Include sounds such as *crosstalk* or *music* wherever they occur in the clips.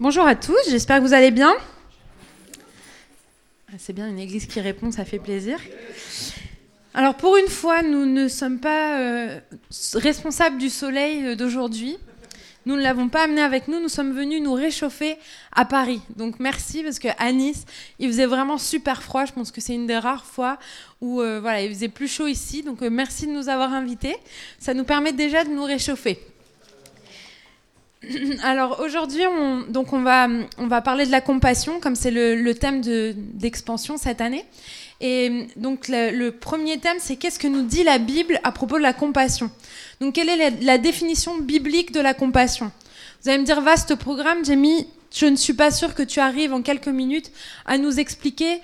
Bonjour à tous, j'espère que vous allez bien. Ah, c'est bien une église qui répond, ça fait plaisir. Alors pour une fois, nous ne sommes pas euh, responsables du soleil euh, d'aujourd'hui. Nous ne l'avons pas amené avec nous, nous sommes venus nous réchauffer à Paris. Donc merci parce qu'à Nice, il faisait vraiment super froid. Je pense que c'est une des rares fois où euh, voilà, il faisait plus chaud ici. Donc merci de nous avoir invités. Ça nous permet déjà de nous réchauffer. *clears throat* Alors aujourd'hui, on, donc on, va, on va parler de la compassion, comme c'est le, thème d'expansion cette année. Et donc le, premier thème, c'est qu'est-ce que nous dit la Bible à propos de la compassion? Donc quelle est la, définition biblique de la compassion? Vous allez me dire, vaste programme, Jamie, je ne suis pas sûre que tu arrives en quelques minutes à nous expliquer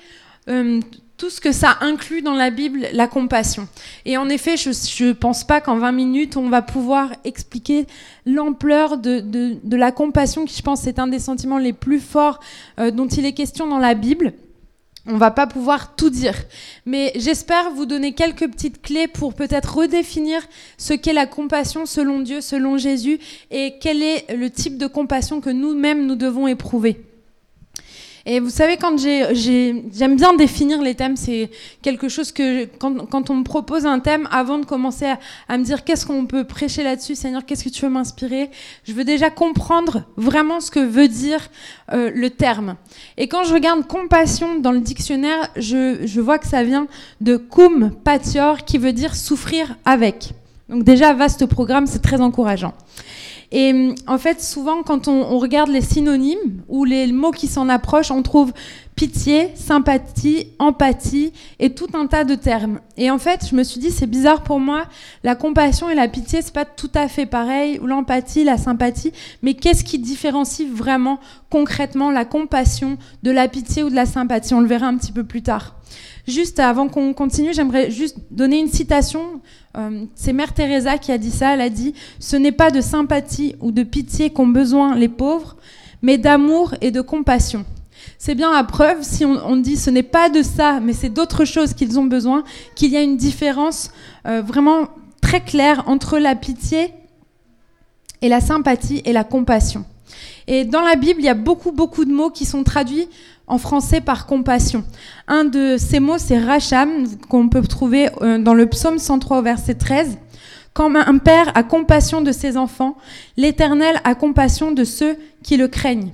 euh, tout ce que ça inclut dans la Bible, la compassion. Et en effet, je ne pense pas qu'en 20 minutes, on va pouvoir expliquer l'ampleur de, la compassion, qui je pense est un des sentiments les plus forts euh, dont il est question dans la Bible. On va pas pouvoir tout dire, mais j'espère vous donner quelques petites clés pour peut-être redéfinir ce qu'est la compassion selon Dieu, selon Jésus, et quel est le type de compassion que nous-mêmes nous devons éprouver. Et vous savez, quand j'aime bien définir les thèmes, c'est quelque chose que quand, on me propose un thème, avant de commencer à, me dire qu'est-ce qu'on peut prêcher là-dessus, Seigneur, qu'est-ce que tu veux m'inspirer, je veux déjà comprendre vraiment ce que veut dire euh, le terme. Et quand je regarde compassion dans le dictionnaire, je, je vois que ça vient de cum patior, qui veut dire souffrir avec. Donc déjà, vaste programme, c'est très encourageant. Et en fait, souvent, quand on, regarde les synonymes ou les mots qui s'en approchent, on trouve pitié, sympathie, empathie et tout un tas de termes. Et en fait, je me suis dit, c'est bizarre pour moi, la compassion et la pitié, c'est pas tout à fait pareil, ou l'empathie, la sympathie, mais qu'est-ce qui différencie vraiment concrètement la compassion de la pitié ou de la sympathie? On le verra un petit peu plus tard. Juste avant qu'on continue, j'aimerais juste donner une citation. Euh, c'est Mère Teresa qui a dit ça. Elle a dit Ce n'est pas de sympathie ou de pitié qu'ont besoin les pauvres, mais d'amour et de compassion. C'est bien la preuve, si on, dit ce n'est pas de ça, mais c'est d'autres choses qu'ils ont besoin, qu'il y a une différence euh, vraiment très claire entre la pitié et la sympathie et la compassion. Et dans la Bible, il y a beaucoup, beaucoup de mots qui sont traduits en français par compassion. Un de ces mots, c'est racham, qu'on peut trouver euh, dans le psaume 103 verset 13. Quand un père a compassion de ses enfants, l'Éternel a compassion de ceux qui le craignent.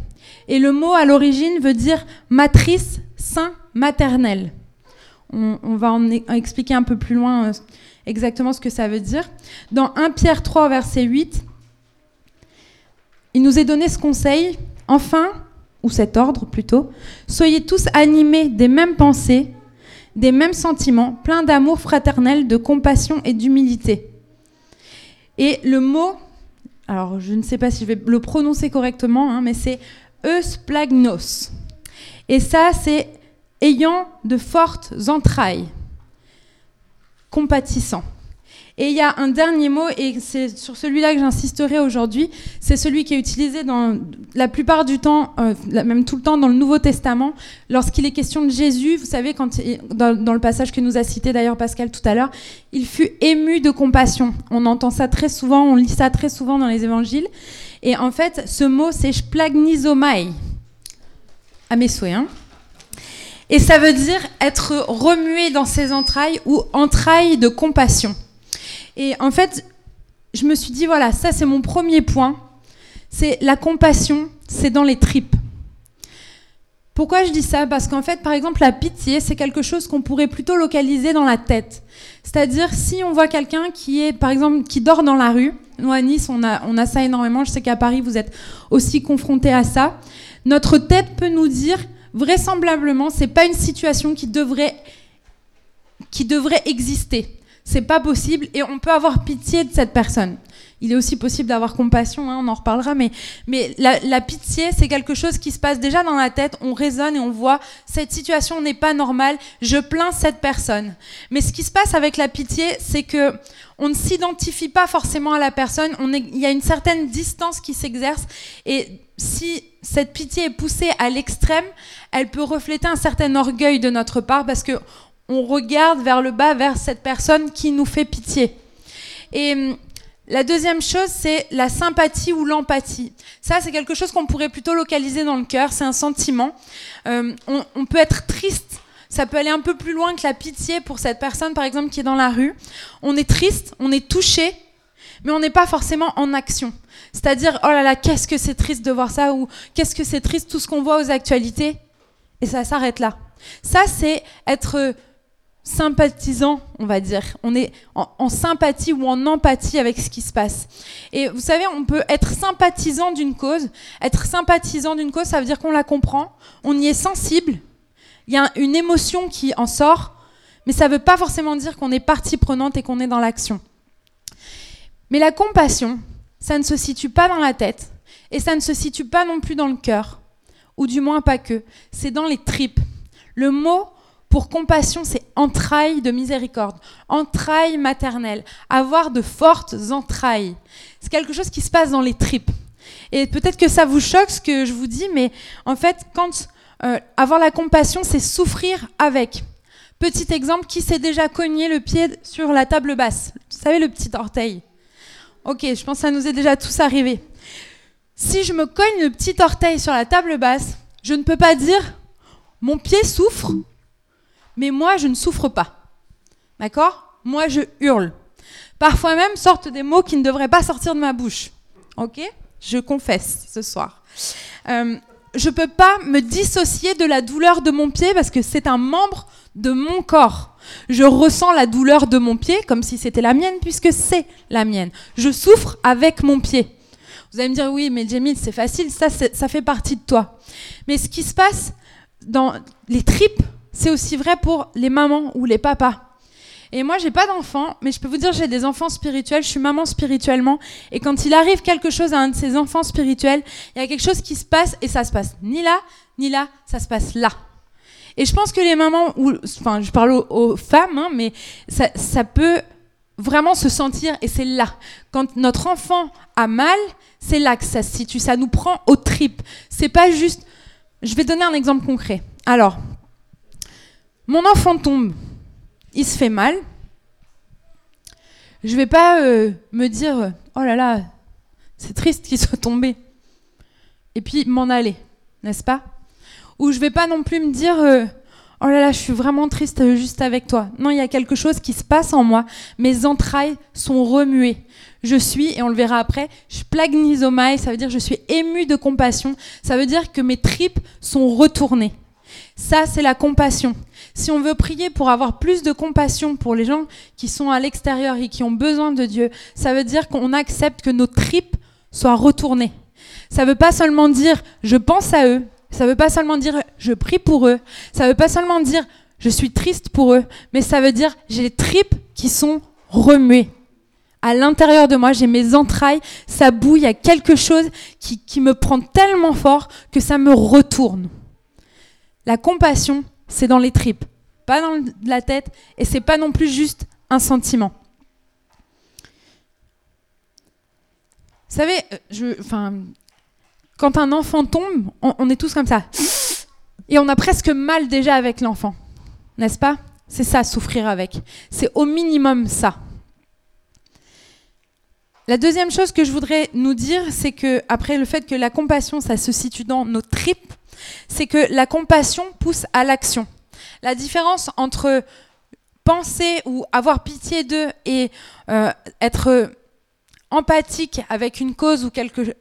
Et le mot à l'origine veut dire matrice, saint, maternel. On, va en, expliquer un peu plus loin euh, exactement ce que ça veut dire. Dans 1 Pierre 3 verset 8, il nous est donné ce conseil. Enfin, ou cet ordre plutôt, soyez tous animés des mêmes pensées, des mêmes sentiments, pleins d'amour fraternel, de compassion et d'humilité. Et le mot, alors je ne sais pas si je vais le prononcer correctement, hein, mais c'est eusplagnos. Et ça, c'est ayant de fortes entrailles, compatissant. Et il y a un dernier mot, et c'est sur celui-là que j'insisterai aujourd'hui, c'est celui qui est utilisé la plupart du temps, euh, même tout le temps dans le Nouveau Testament, lorsqu'il est question de Jésus, vous savez, quand, dans, le passage que nous a cité d'ailleurs Pascal tout à l'heure, il fut ému de compassion. On entend ça très souvent, on lit ça très souvent dans les évangiles. Et en fait, ce mot, c'est splagnizomai, à mes souhaits. Hein. et ça veut dire être remué dans ses entrailles ou entrailles de compassion. Et en fait, je me suis dit, voilà, ça c'est mon premier point. C'est la compassion, c'est dans les tripes. Pourquoi je dis ça? Parce qu'en fait, par exemple, la pitié, c'est quelque chose qu'on pourrait plutôt localiser dans la tête. C'est-à-dire, si on voit quelqu'un qui est, par exemple, qui dort dans la rue, nous à Nice, on a, ça énormément, je sais qu'à Paris, vous êtes aussi confrontés à ça, notre tête peut nous dire, vraisemblablement, c'est pas une situation qui devrait, qui devrait exister c'est pas possible et on peut avoir pitié de cette personne. Il est aussi possible d'avoir compassion, hein, on en reparlera, mais, mais la, pitié, c'est quelque chose qui se passe déjà dans la tête, on raisonne et on voit cette situation n'est pas normale, je plains cette personne. Mais ce qui se passe avec la pitié, c'est que on ne s'identifie pas forcément à la personne, on il y a une certaine distance qui s'exerce et si cette pitié est poussée à l'extrême, elle peut refléter un certain orgueil de notre part parce que on regarde vers le bas, vers cette personne qui nous fait pitié. Et hum, La deuxième chose, c'est la sympathie ou l'empathie. Ça, c'est quelque chose qu'on pourrait plutôt localiser dans le cœur, c'est un sentiment. Euh, on, peut être triste, ça peut aller un peu plus loin que la pitié pour cette personne, par exemple, qui est dans la rue. On est triste, on est touché, mais on n'est pas forcément en action. C'est-à-dire, oh là là, qu'est-ce que c'est triste de voir ça, ou qu'est-ce que c'est triste tout ce qu'on voit aux actualités, et ça s'arrête là. Ça, c'est être sympathisant, on va dire. On est en, sympathie ou en empathie avec ce qui se passe. Et vous savez, on peut être sympathisant d'une cause. Être sympathisant d'une cause, ça veut dire qu'on la comprend, on y est sensible, il y a une émotion qui en sort, mais ça ne veut pas forcément dire qu'on est partie prenante et qu'on est dans l'action. Mais la compassion, ça ne se situe pas dans la tête, et ça ne se situe pas non plus dans le cœur, ou du moins pas que, c'est dans les tripes. Le mot pour compassion, c'est entrailles de miséricorde, entrailles maternelles, avoir de fortes entrailles. C'est quelque chose qui se passe dans les tripes. Et peut-être que ça vous choque ce que je vous dis, mais en fait, quand euh, avoir la compassion, c'est souffrir avec. Petit exemple, qui s'est déjà cogné le pied sur la table basse? Vous savez, le petit orteil. Ok, je pense que ça nous est déjà tous arrivé. Si je me cogne le petit orteil sur la table basse, je ne peux pas dire mon pied souffre mais moi, je ne souffre pas. D'accord? Moi, je hurle. Parfois même sortent des mots qui ne devraient pas sortir de ma bouche. Ok? Je confesse ce soir. Euh, je ne peux pas me dissocier de la douleur de mon pied parce que c'est un membre de mon corps. Je ressens la douleur de mon pied comme si c'était la mienne puisque c'est la mienne. Je souffre avec mon pied. Vous allez me dire oui, mais Jamie, c'est facile, ça, ça fait partie de toi. Mais ce qui se passe dans les tripes c'est aussi vrai pour les mamans ou les papas. Et moi, j'ai pas d'enfants, mais je peux vous dire, j'ai des enfants spirituels. Je suis maman spirituellement. Et quand il arrive quelque chose à un de ces enfants spirituels, il y a quelque chose qui se passe et ça se passe ni là, ni là, ça se passe là. Et je pense que les mamans, ou, enfin, je parle aux, femmes, hein, mais ça, ça peut vraiment se sentir et c'est là. Quand notre enfant a mal, c'est là que ça se situe. Ça nous prend aux tripes. C'est pas juste. Je vais donner un exemple concret. Alors, mon enfant tombe, il se fait mal. Je vais pas euh, me dire oh là là, c'est triste qu'il soit tombé, et puis m'en aller, n'est-ce pas? Ou je vais pas non plus me dire euh, oh là là, je suis vraiment triste euh, juste avec toi. Non, il y a quelque chose qui se passe en moi. Mes entrailles sont remuées. Je suis, et on le verra après, je plagnisomai, ça veut dire je suis ému de compassion. Ça veut dire que mes tripes sont retournées. Ça, c'est la compassion. Si on veut prier pour avoir plus de compassion pour les gens qui sont à l'extérieur et qui ont besoin de Dieu, ça veut dire qu'on accepte que nos tripes soient retournées. Ça ne veut pas seulement dire je pense à eux, ça ne veut pas seulement dire je prie pour eux, ça ne veut pas seulement dire je suis triste pour eux, mais ça veut dire j'ai les tripes qui sont remuées. À l'intérieur de moi, j'ai mes entrailles, ça bouille, il y a quelque chose qui, qui me prend tellement fort que ça me retourne. La compassion, c'est dans les tripes, pas dans la tête, et c'est pas non plus juste un sentiment. Vous savez, euh, quand un enfant tombe, on, est tous comme ça. Et on a presque mal déjà avec l'enfant. N'est-ce pas? C'est ça, souffrir avec. C'est au minimum ça. La deuxième chose que je voudrais nous dire, c'est que, après le fait que la compassion, ça se situe dans nos tripes, c'est que la compassion pousse à l'action. La différence entre penser ou avoir pitié d'eux et euh, être empathique avec une cause ou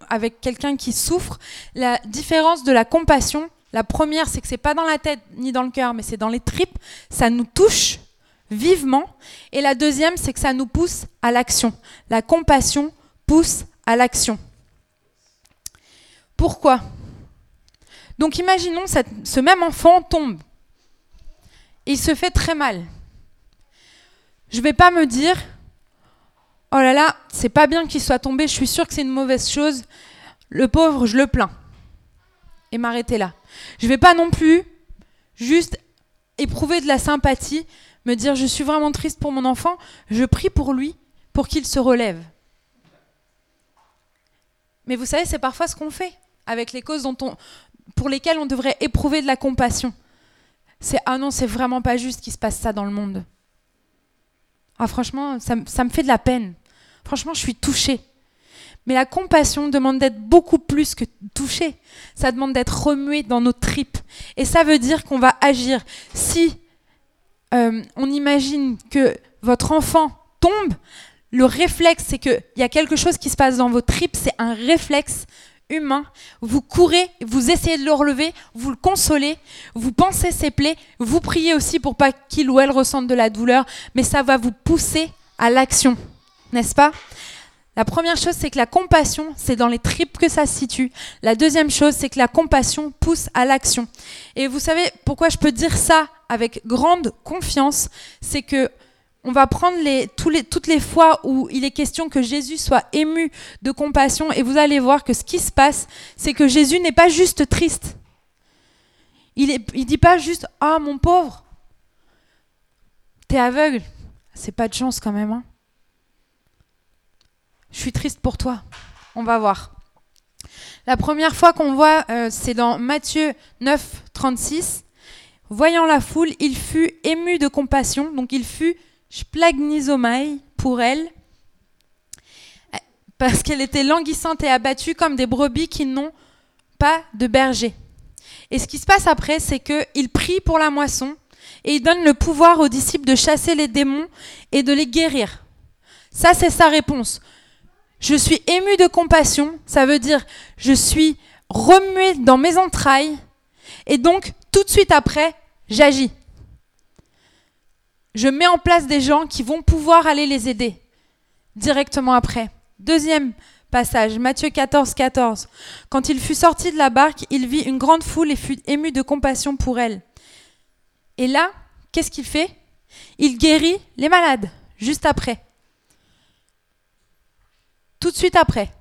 avec quelqu'un qui souffre, la différence de la compassion, la première, c'est que c'est pas dans la tête ni dans le cœur, mais c'est dans les tripes, ça nous touche vivement. Et la deuxième, c'est que ça nous pousse à l'action. La compassion pousse à l'action. Pourquoi? Donc imaginons ce même enfant tombe. Il se fait très mal. Je ne vais pas me dire, oh là là, c'est pas bien qu'il soit tombé, je suis sûre que c'est une mauvaise chose. Le pauvre, je le plains. Et m'arrêter là. Je ne vais pas non plus juste éprouver de la sympathie, me dire je suis vraiment triste pour mon enfant, je prie pour lui, pour qu'il se relève. Mais vous savez, c'est parfois ce qu'on fait avec les causes dont on, pour lesquels on devrait éprouver de la compassion. C'est ah non, c'est vraiment pas juste qu'il se passe ça dans le monde. Ah franchement, ça, me fait de la peine. franchement, je suis touchée. Mais la compassion demande d'être beaucoup plus que touchée. Ça demande d'être remué dans nos tripes. Et ça veut dire qu'on va agir. Si euh, on imagine que votre enfant tombe, le réflexe, c'est qu'il y a quelque chose qui se passe dans vos tripes, c'est un réflexe humain. Vous courez, vous essayez de le relever, vous le consolez, vous pensez ses plaies, vous priez aussi pour pas qu'il ou elle ressente de la douleur, mais ça va vous pousser à l'action, n'est-ce pas? La première chose, c'est que la compassion, c'est dans les tripes que ça se situe. La deuxième chose, c'est que la compassion pousse à l'action. Et vous savez pourquoi je peux dire ça avec grande confiance C'est que on va prendre toutes les fois où il est question que Jésus soit ému de compassion et vous allez voir que ce qui se passe, c'est que Jésus n'est pas juste triste. Il ne dit pas juste Ah, mon pauvre, t'es aveugle. C'est pas de chance quand même. Hein. Je suis triste pour toi. On va voir. La première fois qu'on voit, euh, c'est dans Matthieu 9, 36. Voyant la foule, il fut ému de compassion, donc il fut splagnisomai pour elle, parce qu'elle était languissante et abattue comme des brebis qui n'ont pas de berger. Et ce qui se passe après, c'est qu'il prie pour la moisson et il donne le pouvoir aux disciples de chasser les démons et de les guérir. Ça, c'est sa réponse. Je suis ému de compassion, ça veut dire je suis remué dans mes entrailles et donc tout de suite après, j'agis je mets en place des gens qui vont pouvoir aller les aider directement après. Deuxième passage, Matthieu 14, 14. Quand il fut sorti de la barque, il vit une grande foule et fut ému de compassion pour elle. Et là, qu'est-ce qu'il fait? Il guérit les malades, juste après. Tout de suite après.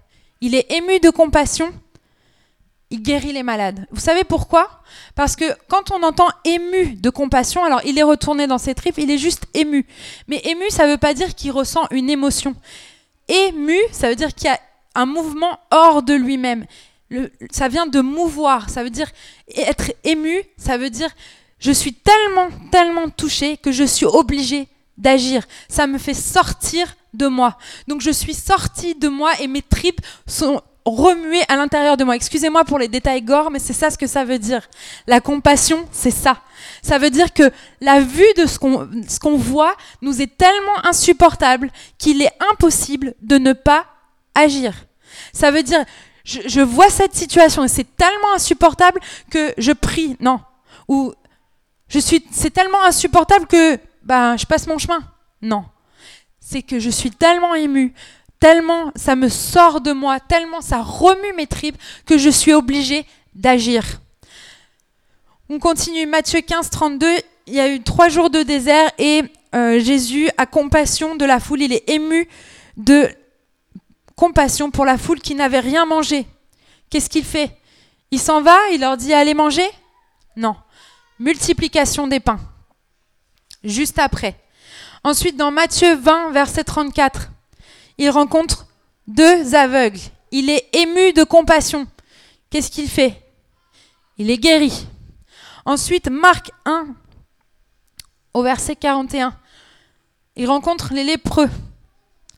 Il est ému de compassion il guérit les malades. Vous savez pourquoi? Parce que quand on entend ému de compassion, alors il est retourné dans ses tripes, il est juste ému. Mais ému, ça ne veut pas dire qu'il ressent une émotion. Ému, ça veut dire qu'il y a un mouvement hors de lui-même. ça vient de mouvoir, ça veut dire être ému, ça veut dire je suis tellement, tellement touché que je suis obligé d'agir. Ça me fait sortir de moi. Donc je suis sorti de moi et mes tripes sont remuer à l'intérieur de moi. Excusez-moi pour les détails gore, mais c'est ça ce que ça veut dire. La compassion, c'est ça. Ça veut dire que la vue de ce qu'on voit nous est tellement insupportable qu'il est impossible de ne pas agir. Ça veut dire, je, vois cette situation et c'est tellement insupportable que je prie. Non. Ou je suis, c'est tellement insupportable que ben, je passe mon chemin. Non. C'est que je suis tellement ému tellement ça me sort de moi, tellement ça remue mes tripes que je suis obligée d'agir. On continue, Matthieu 15, 32, il y a eu trois jours de désert et euh, Jésus a compassion de la foule, il est ému de compassion pour la foule qui n'avait rien mangé. Qu'est-ce qu'il fait? Il s'en va, il leur dit allez manger? Non. Multiplication des pains. Juste après. Ensuite, dans Matthieu 20, verset 34, il rencontre deux aveugles. Il est ému de compassion. Qu'est-ce qu'il fait? Il est guéri. Ensuite, Marc 1, au verset 41, il rencontre les lépreux.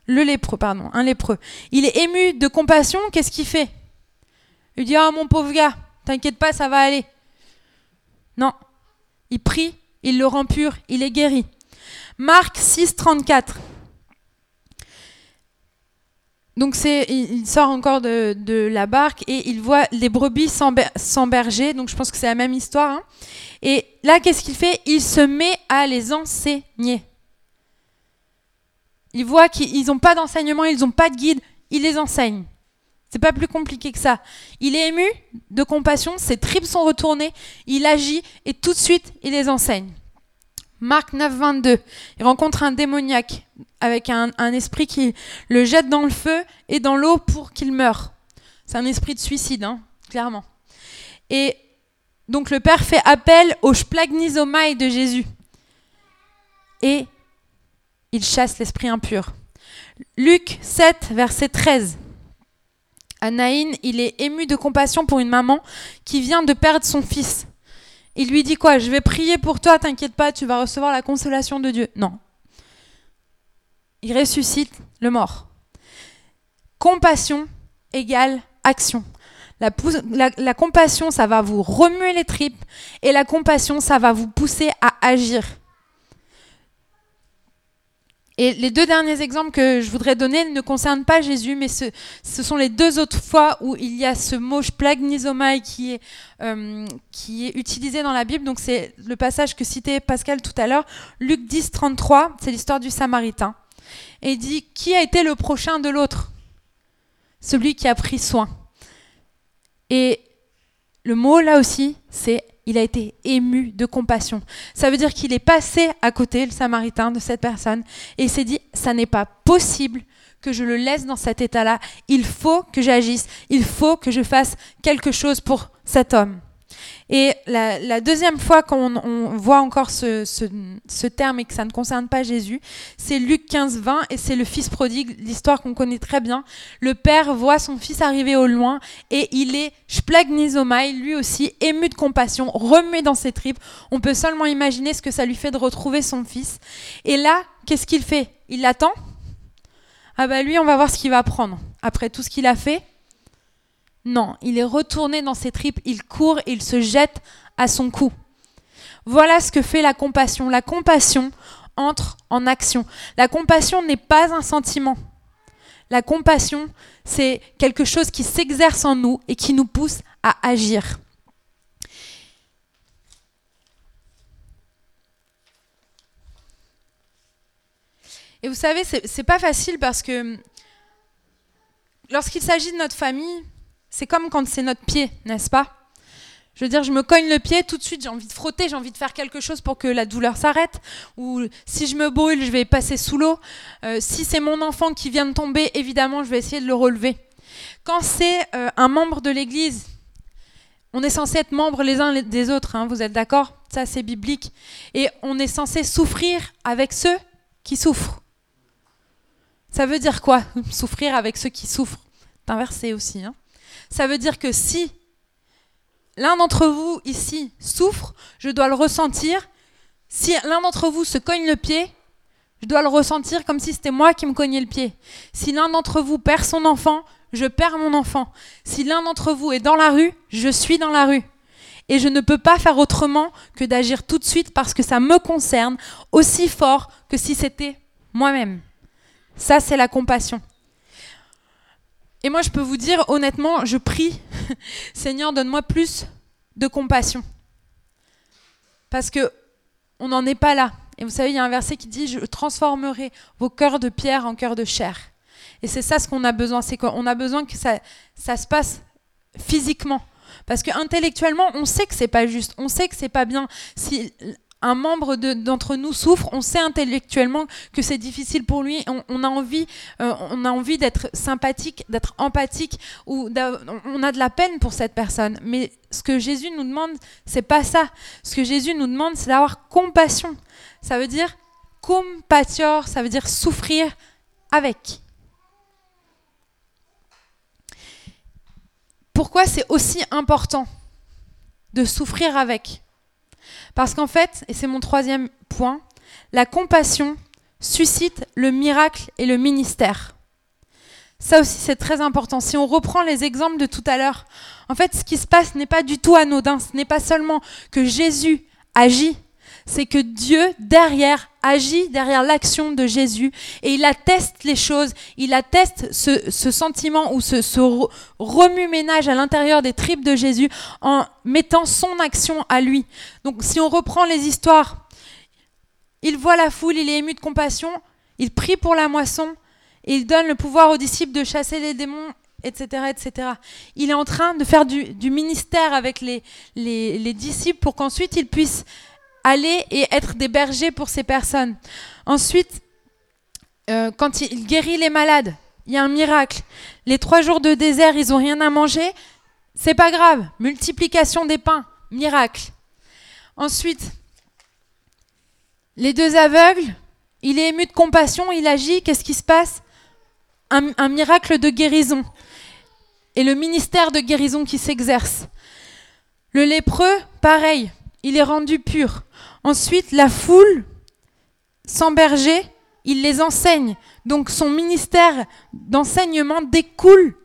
Le lépreux, pardon, un lépreux. Il est ému de compassion. Qu'est-ce qu'il fait? Il dit Ah, mon pauvre gars, t'inquiète pas, ça va aller. Non. Il prie, il le rend pur, il est guéri. Marc 6, 34. Donc il sort encore de, la barque et il voit les brebis sans. Donc je pense que c'est la même histoire. Hein. Et là, qu'est-ce qu'il fait? Il se met à les enseigner. Il voit qu'ils n'ont pas d'enseignement, ils n'ont pas de guide. Il les enseigne. C'est pas plus compliqué que ça. Il est ému de compassion, ses tripes sont retournées, il agit et tout de suite il les enseigne. Marc 9, 22. Il rencontre un démoniaque avec un, esprit qui le jette dans le feu et dans l'eau pour qu'il meure. C'est un esprit de suicide, hein, clairement. Et donc le Père fait appel au splagnisomai de Jésus. Et il chasse l'esprit impur. Luc 7, verset 13. Anaïn, il est ému de compassion pour une maman qui vient de perdre son fils. Il lui dit quoi? Je vais prier pour toi, t'inquiète pas, tu vas recevoir la consolation de Dieu. Non. Il ressuscite le mort. compassion égale action. La, compassion, ça va vous remuer les tripes et la compassion, ça va vous pousser à agir. Et les deux derniers exemples que je voudrais donner ne concernent pas Jésus, mais ce, sont les deux autres fois où il y a ce mot splagnisomai qui est, euh, qui est utilisé dans la Bible. Donc c'est le passage que citait Pascal tout à l'heure, Luc 10, 33, c'est l'histoire du Samaritain. Et il dit, qui a été le prochain de l'autre? Celui qui a pris soin. Et le mot là aussi, c'est il a été ému de compassion. Ça veut dire qu'il est passé à côté, le samaritain, de cette personne, et il s'est dit, ça n'est pas possible que je le laisse dans cet état-là. Il faut que j'agisse, il faut que je fasse quelque chose pour cet homme. Et la, deuxième fois qu'on on voit encore ce, terme et que ça ne concerne pas Jésus, c'est Luc 15, 20 et c'est le fils prodigue, l'histoire qu'on connaît très bien. Le père voit son fils arriver au loin et il est splagnisomai, lui aussi ému de compassion, remué dans ses tripes. On peut seulement imaginer ce que ça lui fait de retrouver son fils. Et là, qu'est-ce qu'il fait? Il l'attend? Ah bah lui, on va voir ce qu'il va prendre. Après tout ce qu'il a fait, non, il est retourné dans ses tripes, il court il se jette à son cou. Voilà ce que fait la compassion. La compassion entre en action. La compassion n'est pas un sentiment. La compassion, c'est quelque chose qui s'exerce en nous et qui nous pousse à agir. Et vous savez, c'est pas facile parce que lorsqu'il s'agit de notre famille, c'est comme quand c'est notre pied, n'est-ce pas? Je veux dire, je me cogne le pied, tout de suite j'ai envie de frotter, j'ai envie de faire quelque chose pour que la douleur s'arrête. Ou si je me brûle, je vais passer sous l'eau. Euh, si c'est mon enfant qui vient de tomber, évidemment, je vais essayer de le relever. Quand c'est euh, un membre de l'Église, on est censé être membres les uns des autres, hein, vous êtes d'accord? Ça, c'est biblique. Et on est censé souffrir avec ceux qui souffrent. Ça veut dire quoi Souffrir avec ceux qui souffrent? C'est inversé aussi. Hein ça veut dire que si l'un d'entre vous ici souffre, je dois le ressentir. Si l'un d'entre vous se cogne le pied, je dois le ressentir comme si c'était moi qui me cognais le pied. Si l'un d'entre vous perd son enfant, je perds mon enfant. Si l'un d'entre vous est dans la rue, je suis dans la rue. Et je ne peux pas faire autrement que d'agir tout de suite parce que ça me concerne aussi fort que si c'était moi-même. Ça, c'est la compassion. Et moi, je peux vous dire, honnêtement, je prie, *laughs* Seigneur, donne-moi plus de compassion. Parce que on n'en est pas là. Et vous savez, il y a un verset qui dit, je transformerai vos cœurs de pierre en cœurs de chair. Et c'est ça ce qu'on a besoin, c'est qu'on a besoin que ça, ça se passe physiquement. Parce que intellectuellement, on sait que c'est pas juste, on sait que c'est pas bien. Si un membre d'entre nous souffre, on sait intellectuellement que c'est difficile pour lui, on, a envie, euh, envie d'être sympathique, d'être empathique, ou on a de la peine pour cette personne. Mais ce que Jésus nous demande, c'est pas ça. Ce que Jésus nous demande, c'est d'avoir compassion. Ça veut dire compatior, ça veut dire souffrir avec. Pourquoi c'est aussi important de souffrir avec? Parce qu'en fait, et c'est mon troisième point, la compassion suscite le miracle et le ministère. Ça aussi, c'est très important. Si on reprend les exemples de tout à l'heure, en fait, ce qui se passe n'est pas du tout anodin. Ce n'est pas seulement que Jésus agit, c'est que Dieu, derrière, agit derrière l'action de Jésus et il atteste les choses, il atteste ce, sentiment ou ce, ce remue-ménage à l'intérieur des tripes de Jésus en mettant son action à lui. Donc si on reprend les histoires, il voit la foule, il est ému de compassion, il prie pour la moisson, il donne le pouvoir aux disciples de chasser les démons etc., etc. Il est en train de faire du, ministère avec les, les, les disciples pour qu'ensuite ils puissent aller et être des bergers pour ces personnes. Ensuite, euh, quand il guérit les malades, il y a un miracle. Les trois jours de désert, ils n'ont rien à manger. C'est pas grave. Multiplication des pains, miracle. Ensuite, les deux aveugles, il est ému de compassion, il agit. Qu'est-ce qui se passe? Un, un miracle de guérison. Et le ministère de guérison qui s'exerce. Le lépreux, pareil, il est rendu pur. Ensuite, la foule, sans berger, il les enseigne. Donc son ministère d'enseignement découle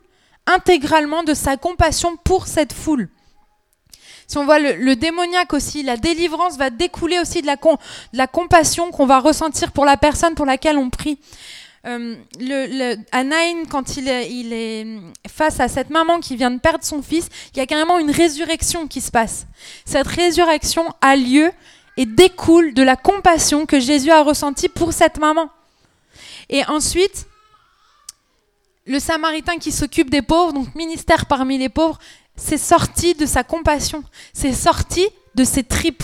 intégralement de sa compassion pour cette foule. Si on voit le, démoniaque aussi, la délivrance va découler aussi de la, la compassion qu'on va ressentir pour la personne pour laquelle on prie. Euh, le, quand il est, face à cette maman qui vient de perdre son fils, il y a carrément une résurrection qui se passe. Cette résurrection a lieu et découle de la compassion que Jésus a ressentie pour cette maman. Et ensuite, le Samaritain qui s'occupe des pauvres, donc ministère parmi les pauvres, c'est sorti de sa compassion, c'est sorti de ses tripes.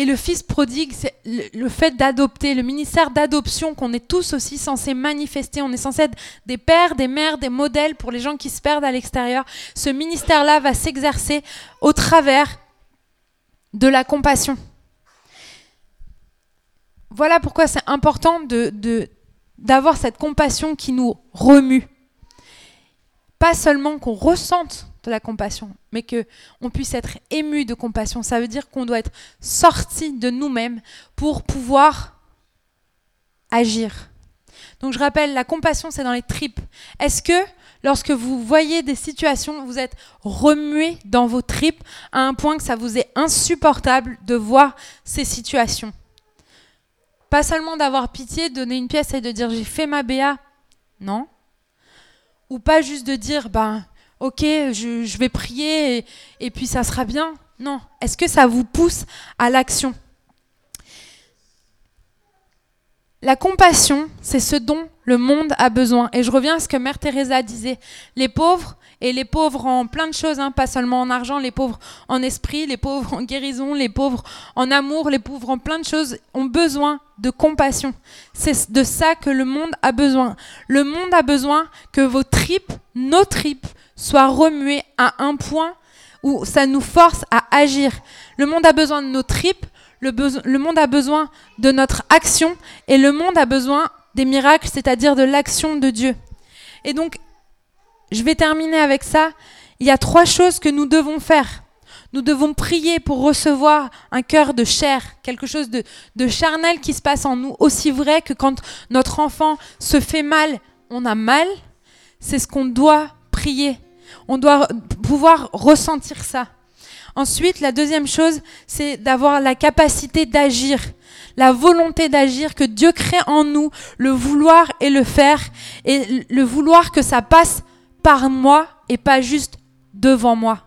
Et le fils prodigue, c'est le, fait d'adopter, le ministère d'adoption qu'on est tous aussi censés manifester. On est censés être des pères, des mères, des modèles pour les gens qui se perdent à l'extérieur. Ce ministère-là va s'exercer au travers de la compassion. Voilà pourquoi c'est important d'avoir cette compassion qui nous remue. Pas seulement qu'on ressente de la compassion, mais que on puisse être ému de compassion. Ça veut dire qu'on doit être sorti de nous-mêmes pour pouvoir agir. Donc je rappelle, la compassion, c'est dans les tripes. Est-ce que lorsque vous voyez des situations, vous êtes remué dans vos tripes à un point que ça vous est insupportable de voir ces situations? Pas seulement d'avoir pitié, de donner une pièce et de dire j'ai fait ma BA. Non ou pas juste de dire, ben, ok, je, vais prier et, puis ça sera bien. Non. Est-ce que ça vous pousse à l'action? La compassion, c'est ce dont le monde a besoin. Et je reviens à ce que Mère Teresa disait. Les pauvres, et les pauvres en plein de choses, hein, pas seulement en argent, les pauvres en esprit, les pauvres en guérison, les pauvres en amour, les pauvres en plein de choses, ont besoin de compassion. C'est de ça que le monde a besoin. Le monde a besoin que vos tripes, nos tripes, soient remuées à un point où ça nous force à agir. Le monde a besoin de nos tripes, le, le monde a besoin de notre action et le monde a besoin des miracles, c'est-à-dire de l'action de Dieu. Et donc, je vais terminer avec ça. Il y a trois choses que nous devons faire. Nous devons prier pour recevoir un cœur de chair, quelque chose de, de, charnel qui se passe en nous. Aussi vrai que quand notre enfant se fait mal, on a mal, c'est ce qu'on doit prier. On doit pouvoir ressentir ça. Ensuite, la deuxième chose, c'est d'avoir la capacité d'agir, la volonté d'agir que Dieu crée en nous, le vouloir et le faire, et le vouloir que ça passe par moi et pas juste devant moi.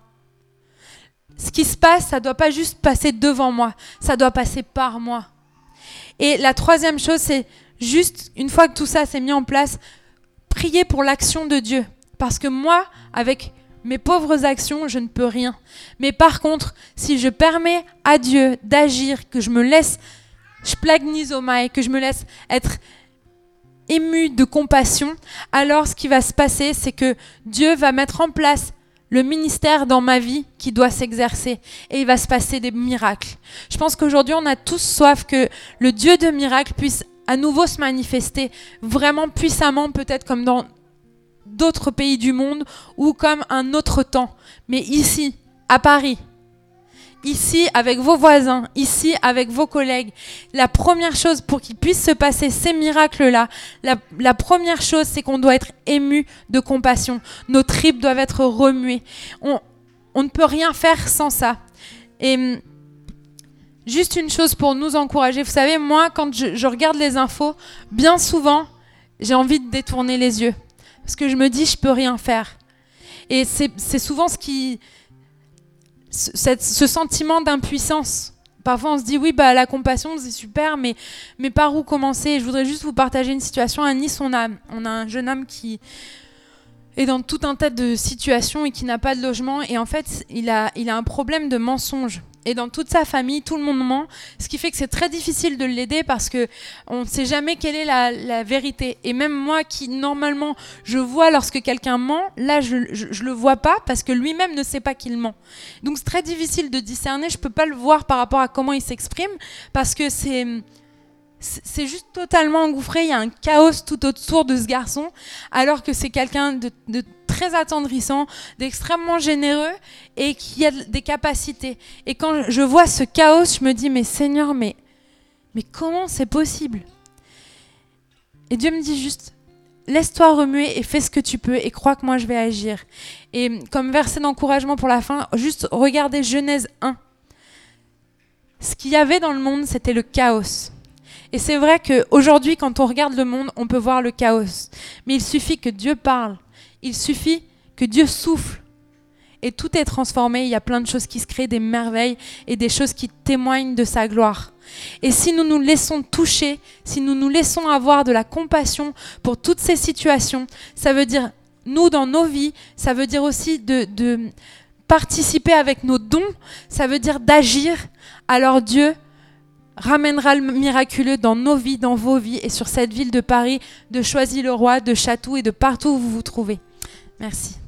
Ce qui se passe, ça doit pas juste passer devant moi, ça doit passer par moi. Et la troisième chose, c'est juste, une fois que tout ça s'est mis en place, prier pour l'action de Dieu. Parce que moi, avec mes pauvres actions, je ne peux rien. Mais par contre, si je permets à Dieu d'agir, que je me laisse, et que je me laisse être ému de compassion, alors ce qui va se passer, c'est que Dieu va mettre en place le ministère dans ma vie qui doit s'exercer et il va se passer des miracles. Je pense qu'aujourd'hui, on a tous soif que le Dieu de miracles puisse à nouveau se manifester vraiment puissamment, peut-être comme dans d'autres pays du monde ou comme un autre temps. Mais ici, à Paris, ici avec vos voisins, ici avec vos collègues, la première chose pour qu'il puisse se passer ces miracles-là, la, première chose, c'est qu'on doit être ému de compassion. Nos tripes doivent être remuées. On, ne peut rien faire sans ça. Et hum, juste une chose pour nous encourager. Vous savez, moi, quand je, je regarde les infos, bien souvent, j'ai envie de détourner les yeux. Parce que je me dis, je peux rien faire. Et c'est souvent ce qui, ce sentiment d'impuissance. Parfois, on se dit, oui, bah, la compassion, c'est super, mais, mais par où commencer? Je voudrais juste vous partager une situation. À Nice, on a, on a un jeune homme qui est dans tout un tas de situations et qui n'a pas de logement. Et en fait, il a, il a un problème de mensonge et dans toute sa famille, tout le monde ment, ce qui fait que c'est très difficile de l'aider parce que on ne sait jamais quelle est la, vérité. Et même moi, qui normalement je vois lorsque quelqu'un ment, là je, ne le vois pas parce que lui-même ne sait pas qu'il ment. Donc c'est très difficile de discerner. Je peux pas le voir par rapport à comment il s'exprime parce que c'est c'est juste totalement engouffré. Il y a un chaos tout autour de ce garçon, alors que c'est quelqu'un de, de très attendrissant, d'extrêmement généreux et qui a des capacités. Et quand je vois ce chaos, je me dis, mais Seigneur, mais Mais comment c'est possible? Et Dieu me dit juste, laisse-toi remuer et fais ce que tu peux et crois que moi je vais agir. Et comme verset d'encouragement pour la fin, juste regardez Genèse 1. Ce qu'il y avait dans le monde, c'était le chaos. Et c'est vrai qu'aujourd'hui, quand on regarde le monde, on peut voir le chaos. Mais il suffit que Dieu parle. Il suffit que Dieu souffle. Et tout est transformé. Il y a plein de choses qui se créent, des merveilles et des choses qui témoignent de sa gloire. Et si nous nous laissons toucher, si nous nous laissons avoir de la compassion pour toutes ces situations, ça veut dire, nous, dans nos vies, ça veut dire aussi de, participer avec nos dons, ça veut dire d'agir, alors Dieu ramènera le miraculeux dans nos vies, dans vos vies et sur cette ville de Paris, de Choisy-le-Roi, de Château et de partout où vous vous trouvez. Merci.